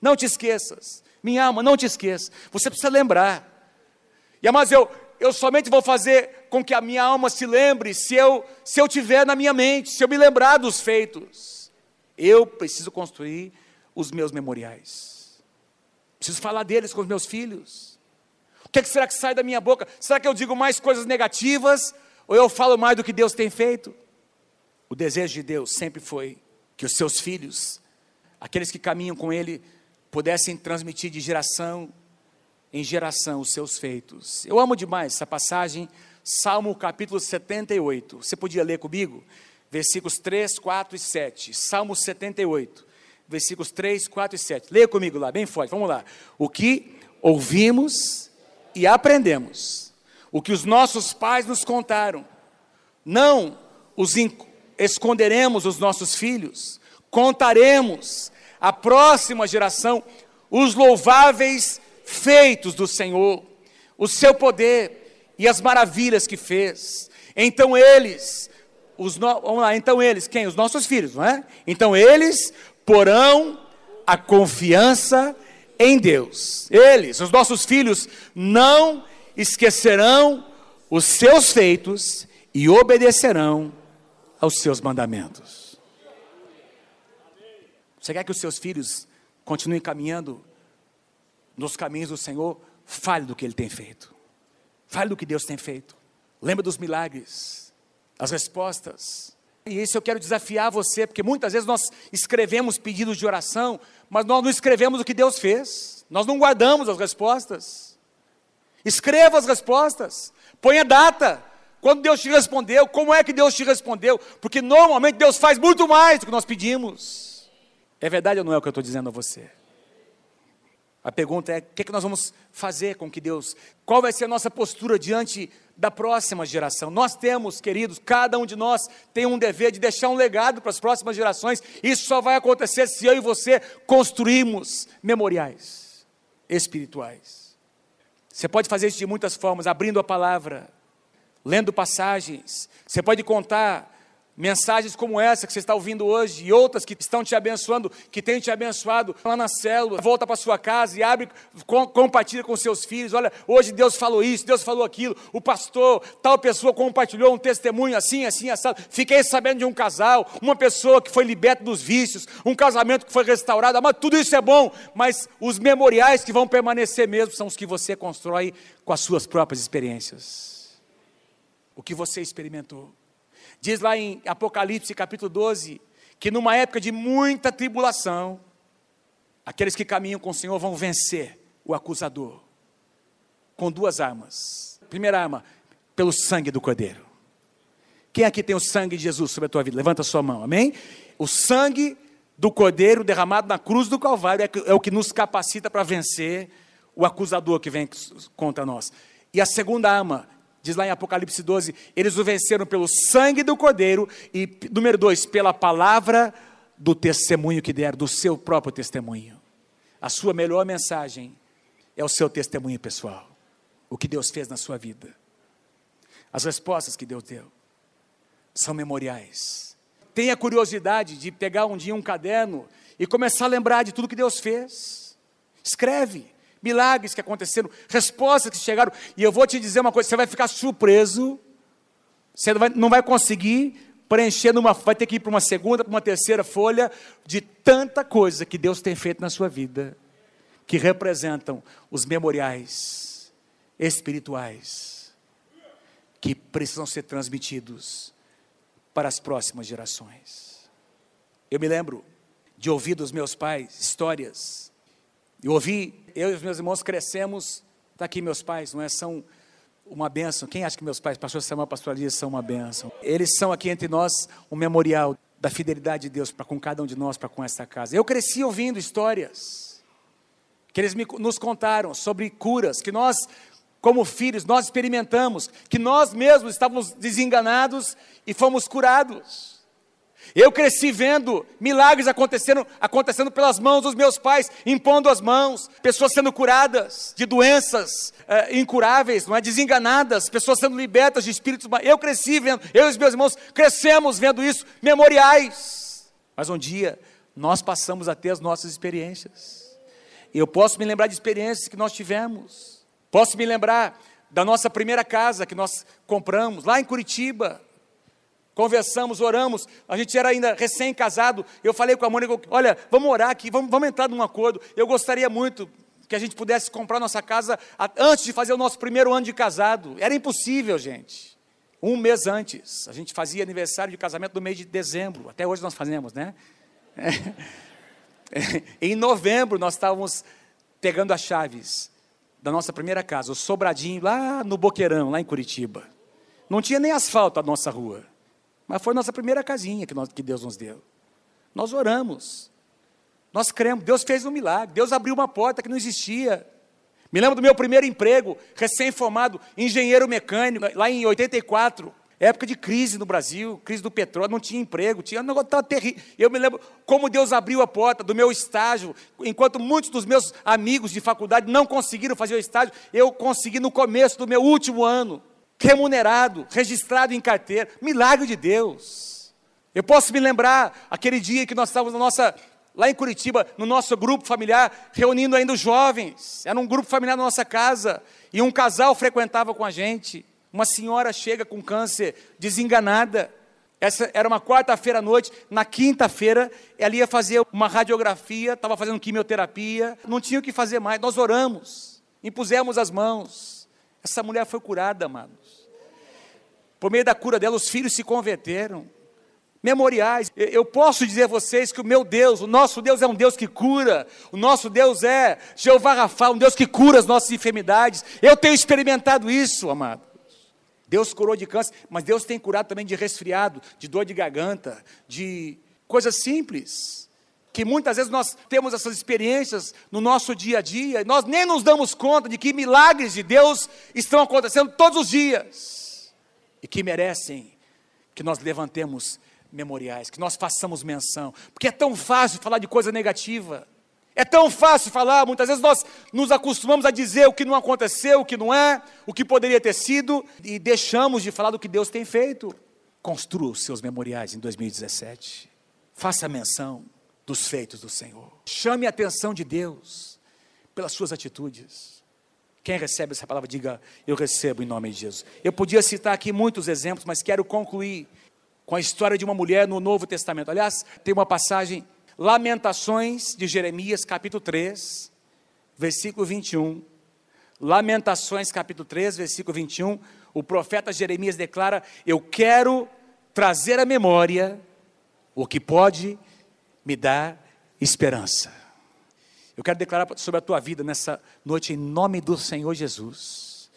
Não te esqueças, minha alma, não te esqueças. Você precisa lembrar. E mas eu, eu somente vou fazer com que a minha alma se lembre se eu, se eu tiver na minha mente, se eu me lembrar dos feitos. Eu preciso construir os meus memoriais. Preciso falar deles com os meus filhos. O que, é que será que sai da minha boca? Será que eu digo mais coisas negativas? Ou eu falo mais do que Deus tem feito? O desejo de Deus sempre foi que os seus filhos, aqueles que caminham com Ele, pudessem transmitir de geração em geração os seus feitos. Eu amo demais essa passagem, Salmo capítulo 78. Você podia ler comigo? Versículos 3, 4 e 7. Salmo 78, versículos 3, 4 e 7. Leia comigo lá, bem forte. Vamos lá. O que ouvimos e aprendemos o que os nossos pais nos contaram. Não os esconderemos os nossos filhos, contaremos à próxima geração os louváveis feitos do Senhor, o seu poder e as maravilhas que fez. Então eles, os no, vamos lá, então eles, quem? Os nossos filhos, não é? Então eles porão a confiança em Deus. Eles, os nossos filhos, não esquecerão os seus feitos e obedecerão aos seus mandamentos. Você quer que os seus filhos continuem caminhando nos caminhos do Senhor? Fale do que Ele tem feito. Fale do que Deus tem feito. Lembre dos milagres, as respostas. E isso eu quero desafiar você, porque muitas vezes nós escrevemos pedidos de oração, mas nós não escrevemos o que Deus fez, nós não guardamos as respostas. Escreva as respostas, ponha data, Quando Deus te respondeu, como é que Deus te respondeu? Porque normalmente Deus faz muito mais do que nós pedimos. É verdade ou não é o que eu estou dizendo a você? A pergunta é: o que, é que nós vamos fazer com que Deus, qual vai ser a nossa postura diante da próxima geração? Nós temos, queridos, cada um de nós tem um dever de deixar um legado para as próximas gerações. Isso só vai acontecer se eu e você construirmos memoriais espirituais. Você pode fazer isso de muitas formas, abrindo a palavra, lendo passagens. Você pode contar mensagens como essa que você está ouvindo hoje e outras que estão te abençoando, que têm te abençoado lá na célula. Volta para sua casa e abre, com, compartilha com seus filhos. Olha, hoje Deus falou isso, Deus falou aquilo. O pastor, tal pessoa compartilhou um testemunho assim, assim, assado. Fiquei sabendo de um casal, uma pessoa que foi liberta dos vícios, um casamento que foi restaurado. Mas tudo isso é bom, mas os memoriais que vão permanecer mesmo são os que você constrói com as suas próprias experiências. O que você experimentou. Diz lá em Apocalipse capítulo 12 que numa época de muita tribulação, aqueles que caminham com o Senhor vão vencer o acusador com duas armas. Primeira arma, pelo sangue do Cordeiro. Quem aqui tem o sangue de Jesus sobre a tua vida? Levanta a sua mão, amém? O sangue do Cordeiro derramado na cruz do Calvário é, é o que nos capacita para vencer o acusador que vem contra nós. E a segunda arma Diz lá em Apocalipse 12: eles o venceram pelo sangue do Cordeiro e, número dois, pela palavra do testemunho que deram, do seu próprio testemunho. A sua melhor mensagem é o seu testemunho pessoal. O que Deus fez na sua vida. As respostas que Deus deu são memoriais. Tenha curiosidade de pegar um dia um caderno e começar a lembrar de tudo que Deus fez. Escreve milagres que aconteceram, respostas que chegaram. E eu vou te dizer uma coisa: você vai ficar surpreso, você não vai, não vai conseguir preencher numa, vai ter que ir para uma segunda, para uma terceira folha de tanta coisa que Deus tem feito na sua vida, que representam os memoriais espirituais que precisam ser transmitidos para as próximas gerações. Eu me lembro de ouvir dos meus pais histórias eu ouvi, eu e os meus irmãos crescemos, está aqui meus pais, não é? São uma bênção. Quem acha que meus pais, pastor Samuel, pastor Elias, são uma bênção? Eles são aqui entre nós um memorial da fidelidade de Deus para com cada um de nós, para com esta casa. Eu cresci ouvindo histórias que eles me, nos contaram sobre curas, que nós, como filhos, nós experimentamos, que nós mesmos estávamos desenganados e fomos curados. Eu cresci vendo milagres acontecendo, acontecendo pelas mãos dos meus pais, impondo as mãos, pessoas sendo curadas de doenças é, incuráveis, não é? desenganadas, pessoas sendo libertas de espíritos. Eu cresci vendo, eu e os meus irmãos crescemos vendo isso, memoriais. Mas um dia nós passamos a ter as nossas experiências. Eu posso me lembrar de experiências que nós tivemos. Posso me lembrar da nossa primeira casa que nós compramos lá em Curitiba conversamos, oramos, a gente era ainda recém-casado, eu falei com a Mônica, olha, vamos orar aqui, vamos, vamos entrar num acordo, eu gostaria muito que a gente pudesse comprar nossa casa antes de fazer o nosso primeiro ano de casado, era impossível, gente, um mês antes, a gente fazia aniversário de casamento no mês de dezembro, até hoje nós fazemos, né? em novembro nós estávamos pegando as chaves da nossa primeira casa, o Sobradinho, lá no Boqueirão, lá em Curitiba. Não tinha nem asfalto a nossa rua. Mas foi nossa primeira casinha que, nós, que Deus nos deu. Nós oramos. Nós cremos. Deus fez um milagre. Deus abriu uma porta que não existia. Me lembro do meu primeiro emprego, recém-formado, engenheiro mecânico, lá em 84. Época de crise no Brasil, crise do petróleo, não tinha emprego, tinha um negócio tão terrível. Eu me lembro como Deus abriu a porta do meu estágio, enquanto muitos dos meus amigos de faculdade não conseguiram fazer o estágio, eu consegui no começo do meu último ano remunerado, registrado em carteira. Milagre de Deus. Eu posso me lembrar aquele dia que nós estávamos na nossa, lá em Curitiba, no nosso grupo familiar, reunindo ainda os jovens. Era um grupo familiar na nossa casa. E um casal frequentava com a gente. Uma senhora chega com câncer, desenganada. Essa era uma quarta-feira à noite. Na quinta-feira, ela ia fazer uma radiografia, estava fazendo quimioterapia. Não tinha o que fazer mais. Nós oramos, impusemos as mãos. Essa mulher foi curada, amados. Por meio da cura dela, os filhos se converteram. Memoriais. Eu posso dizer a vocês que o meu Deus, o nosso Deus é um Deus que cura. O nosso Deus é Jeová Rafa, um Deus que cura as nossas enfermidades. Eu tenho experimentado isso, amados. Deus curou de câncer, mas Deus tem curado também de resfriado, de dor de garganta, de coisas simples. Que muitas vezes nós temos essas experiências no nosso dia a dia, e nós nem nos damos conta de que milagres de Deus estão acontecendo todos os dias e que merecem que nós levantemos memoriais, que nós façamos menção, porque é tão fácil falar de coisa negativa. É tão fácil falar, muitas vezes nós nos acostumamos a dizer o que não aconteceu, o que não é, o que poderia ter sido, e deixamos de falar do que Deus tem feito. Construa os seus memoriais em 2017. Faça menção dos feitos do Senhor. Chame a atenção de Deus pelas suas atitudes. Quem recebe essa palavra, diga: Eu recebo em nome de Jesus. Eu podia citar aqui muitos exemplos, mas quero concluir com a história de uma mulher no Novo Testamento. Aliás, tem uma passagem Lamentações de Jeremias, capítulo 3, versículo 21. Lamentações, capítulo 3, versículo 21. O profeta Jeremias declara: Eu quero trazer à memória o que pode me dar esperança. Eu quero declarar sobre a tua vida nessa noite, em nome do Senhor Jesus,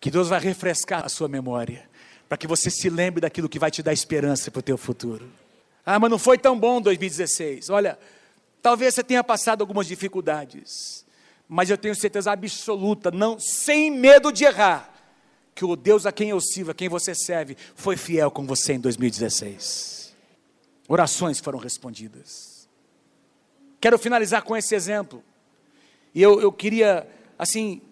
que Deus vai refrescar a sua memória, para que você se lembre daquilo que vai te dar esperança para o teu futuro. Ah, mas não foi tão bom 2016. Olha, talvez você tenha passado algumas dificuldades, mas eu tenho certeza absoluta, não, sem medo de errar, que o Deus a quem eu sirvo, a quem você serve, foi fiel com você em 2016. Orações foram respondidas. Quero finalizar com esse exemplo. E eu, eu queria, assim,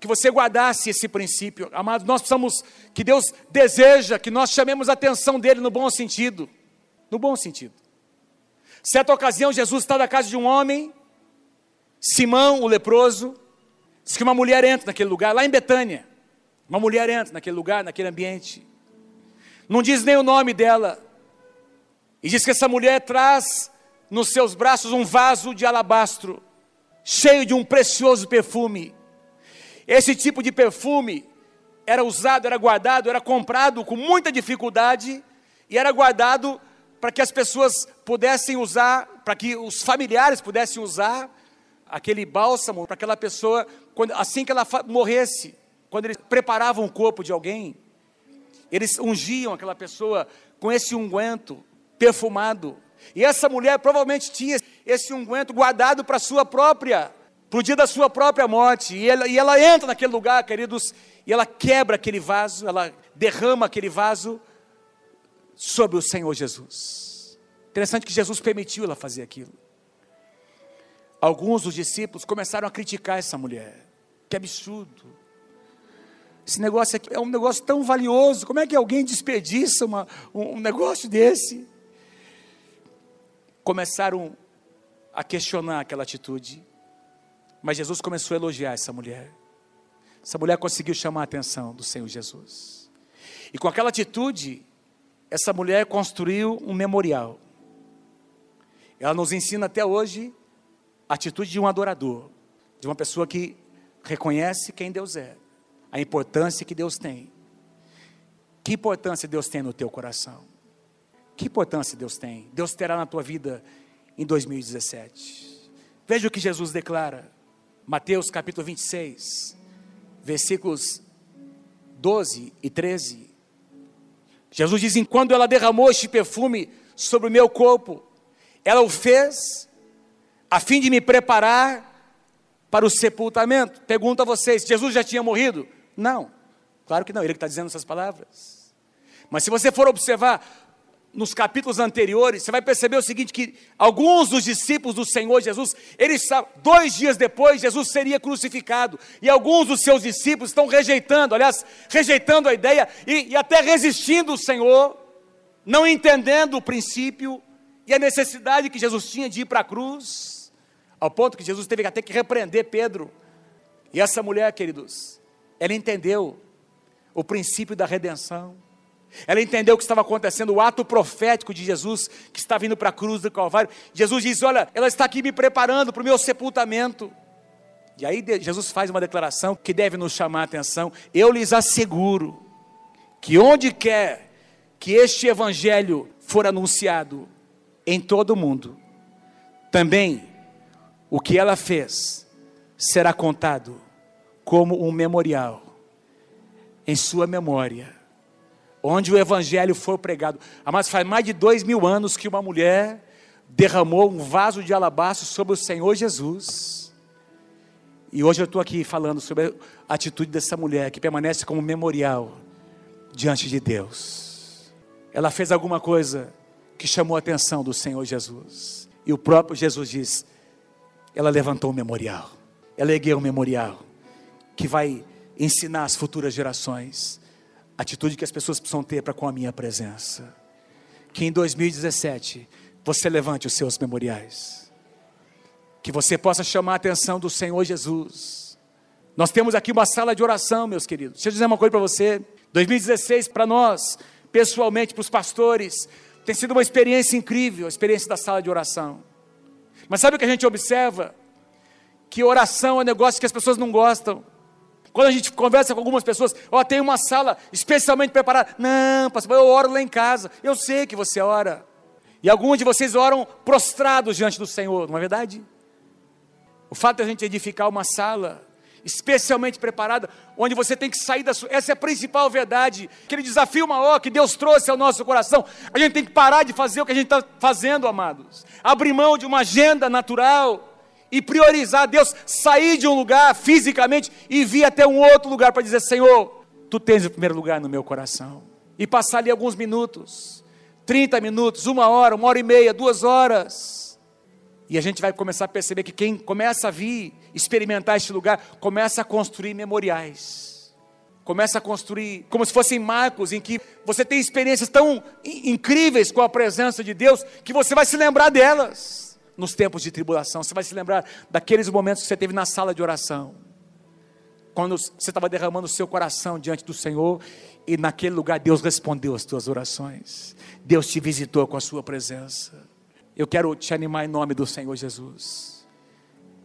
que você guardasse esse princípio. Amados, nós precisamos, que Deus deseja que nós chamemos a atenção dEle no bom sentido no bom sentido. Certa ocasião, Jesus está na casa de um homem, Simão, o leproso, diz que uma mulher entra naquele lugar, lá em Betânia. Uma mulher entra naquele lugar, naquele ambiente. Não diz nem o nome dela. E diz que essa mulher traz nos seus braços um vaso de alabastro, cheio de um precioso perfume. Esse tipo de perfume era usado, era guardado, era comprado com muita dificuldade e era guardado para que as pessoas pudessem usar, para que os familiares pudessem usar aquele bálsamo para aquela pessoa, quando, assim que ela morresse, quando eles preparavam o corpo de alguém, eles ungiam aquela pessoa com esse unguento perfumado. E essa mulher provavelmente tinha esse unguento guardado para sua própria, para o dia da sua própria morte. E ela, e ela entra naquele lugar, queridos, e ela quebra aquele vaso, ela derrama aquele vaso sobre o Senhor Jesus. Interessante que Jesus permitiu ela fazer aquilo. Alguns dos discípulos começaram a criticar essa mulher. Que absurdo. Esse negócio aqui é um negócio tão valioso. Como é que alguém desperdiça uma, um, um negócio desse? Começaram a questionar aquela atitude. Mas Jesus começou a elogiar essa mulher. Essa mulher conseguiu chamar a atenção do Senhor Jesus. E com aquela atitude, essa mulher construiu um memorial. Ela nos ensina até hoje a atitude de um adorador, de uma pessoa que reconhece quem Deus é, a importância que Deus tem. Que importância Deus tem no teu coração? Que importância Deus tem? Deus terá na tua vida em 2017. Veja o que Jesus declara, Mateus capítulo 26, versículos 12 e 13. Jesus diz: Enquanto ela derramou este perfume sobre o meu corpo, ela o fez a fim de me preparar para o sepultamento. Pergunto a vocês: Jesus já tinha morrido? Não, claro que não, ele que está dizendo essas palavras. Mas se você for observar nos capítulos anteriores, você vai perceber o seguinte: que alguns dos discípulos do Senhor Jesus, eles dois dias depois, Jesus seria crucificado, e alguns dos seus discípulos estão rejeitando, aliás, rejeitando a ideia e, e até resistindo o Senhor, não entendendo o princípio e a necessidade que Jesus tinha de ir para a cruz, ao ponto que Jesus teve até que repreender Pedro. E essa mulher, queridos, ela entendeu o princípio da redenção ela entendeu o que estava acontecendo, o ato profético de Jesus, que está vindo para a cruz do Calvário. Jesus diz: Olha, ela está aqui me preparando para o meu sepultamento. E aí Jesus faz uma declaração que deve nos chamar a atenção. Eu lhes asseguro que onde quer que este evangelho for anunciado em todo o mundo, também o que ela fez será contado como um memorial em sua memória, onde o evangelho foi pregado. Mas faz mais de dois mil anos que uma mulher derramou um vaso de alabastro sobre o Senhor Jesus. E hoje eu estou aqui falando sobre a atitude dessa mulher que permanece como memorial diante de Deus. Ela fez alguma coisa que chamou a atenção do Senhor Jesus. E o próprio Jesus diz: ela levantou um memorial, ela ergueu um memorial que vai ensinar as futuras gerações atitude que as pessoas precisam ter para com a minha presença. Que em 2017 você levante os seus memoriais. Que você possa chamar a atenção do Senhor Jesus. Nós temos aqui uma sala de oração, meus queridos. Deixa eu dizer uma coisa para você. 2016 para nós, pessoalmente, para os pastores, tem sido uma experiência incrível, a experiência da sala de oração. Mas sabe o que a gente observa? Que oração é um negócio que as pessoas não gostam. Quando a gente conversa com algumas pessoas, ó, oh, tem uma sala especialmente preparada. Não, pastor, eu oro lá em casa. Eu sei que você ora. E alguns de vocês oram prostrados diante do Senhor, não é verdade? O fato de a gente edificar uma sala especialmente preparada, onde você tem que sair da sua. Essa é a principal verdade. Aquele desafio maior que Deus trouxe ao nosso coração. A gente tem que parar de fazer o que a gente está fazendo, amados. Abrir mão de uma agenda natural e priorizar Deus, sair de um lugar fisicamente e vir até um outro lugar para dizer: Senhor, tu tens o primeiro lugar no meu coração. E passar ali alguns minutos, 30 minutos, uma hora, uma hora e meia, duas horas. E a gente vai começar a perceber que quem começa a vir experimentar este lugar, começa a construir memoriais. Começa a construir como se fossem marcos em que você tem experiências tão incríveis com a presença de Deus que você vai se lembrar delas nos tempos de tribulação. Você vai se lembrar daqueles momentos que você teve na sala de oração. Quando você estava derramando o seu coração diante do Senhor e naquele lugar Deus respondeu as tuas orações. Deus te visitou com a sua presença. Eu quero te animar em nome do Senhor Jesus.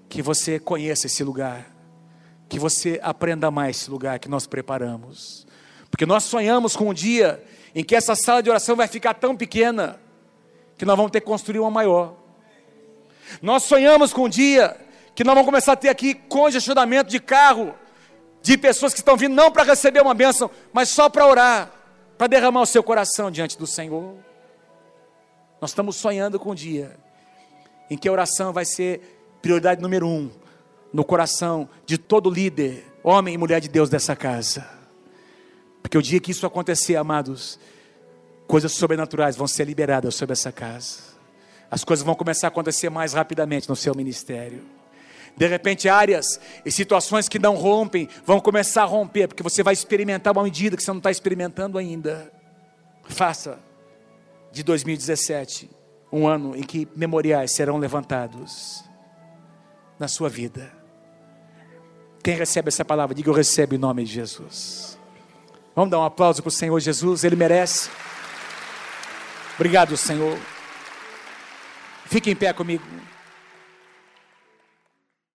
Que você conheça esse lugar. Que você aprenda mais esse lugar que nós preparamos. Porque nós sonhamos com um dia em que essa sala de oração vai ficar tão pequena que nós vamos ter que construir uma maior. Nós sonhamos com um dia que nós vamos começar a ter aqui congestionamento de carro, de pessoas que estão vindo não para receber uma bênção, mas só para orar, para derramar o seu coração diante do Senhor. Nós estamos sonhando com um dia em que a oração vai ser prioridade número um no coração de todo líder, homem e mulher de Deus dessa casa. Porque o dia que isso acontecer, amados, coisas sobrenaturais vão ser liberadas sobre essa casa as coisas vão começar a acontecer mais rapidamente no seu ministério. De repente, áreas e situações que não rompem vão começar a romper, porque você vai experimentar uma medida que você não está experimentando ainda. Faça de 2017 um ano em que memoriais serão levantados na sua vida. Quem recebe essa palavra, diga eu recebo em nome de Jesus. Vamos dar um aplauso para o Senhor Jesus, Ele merece. Obrigado, Senhor. Fique em pé comigo.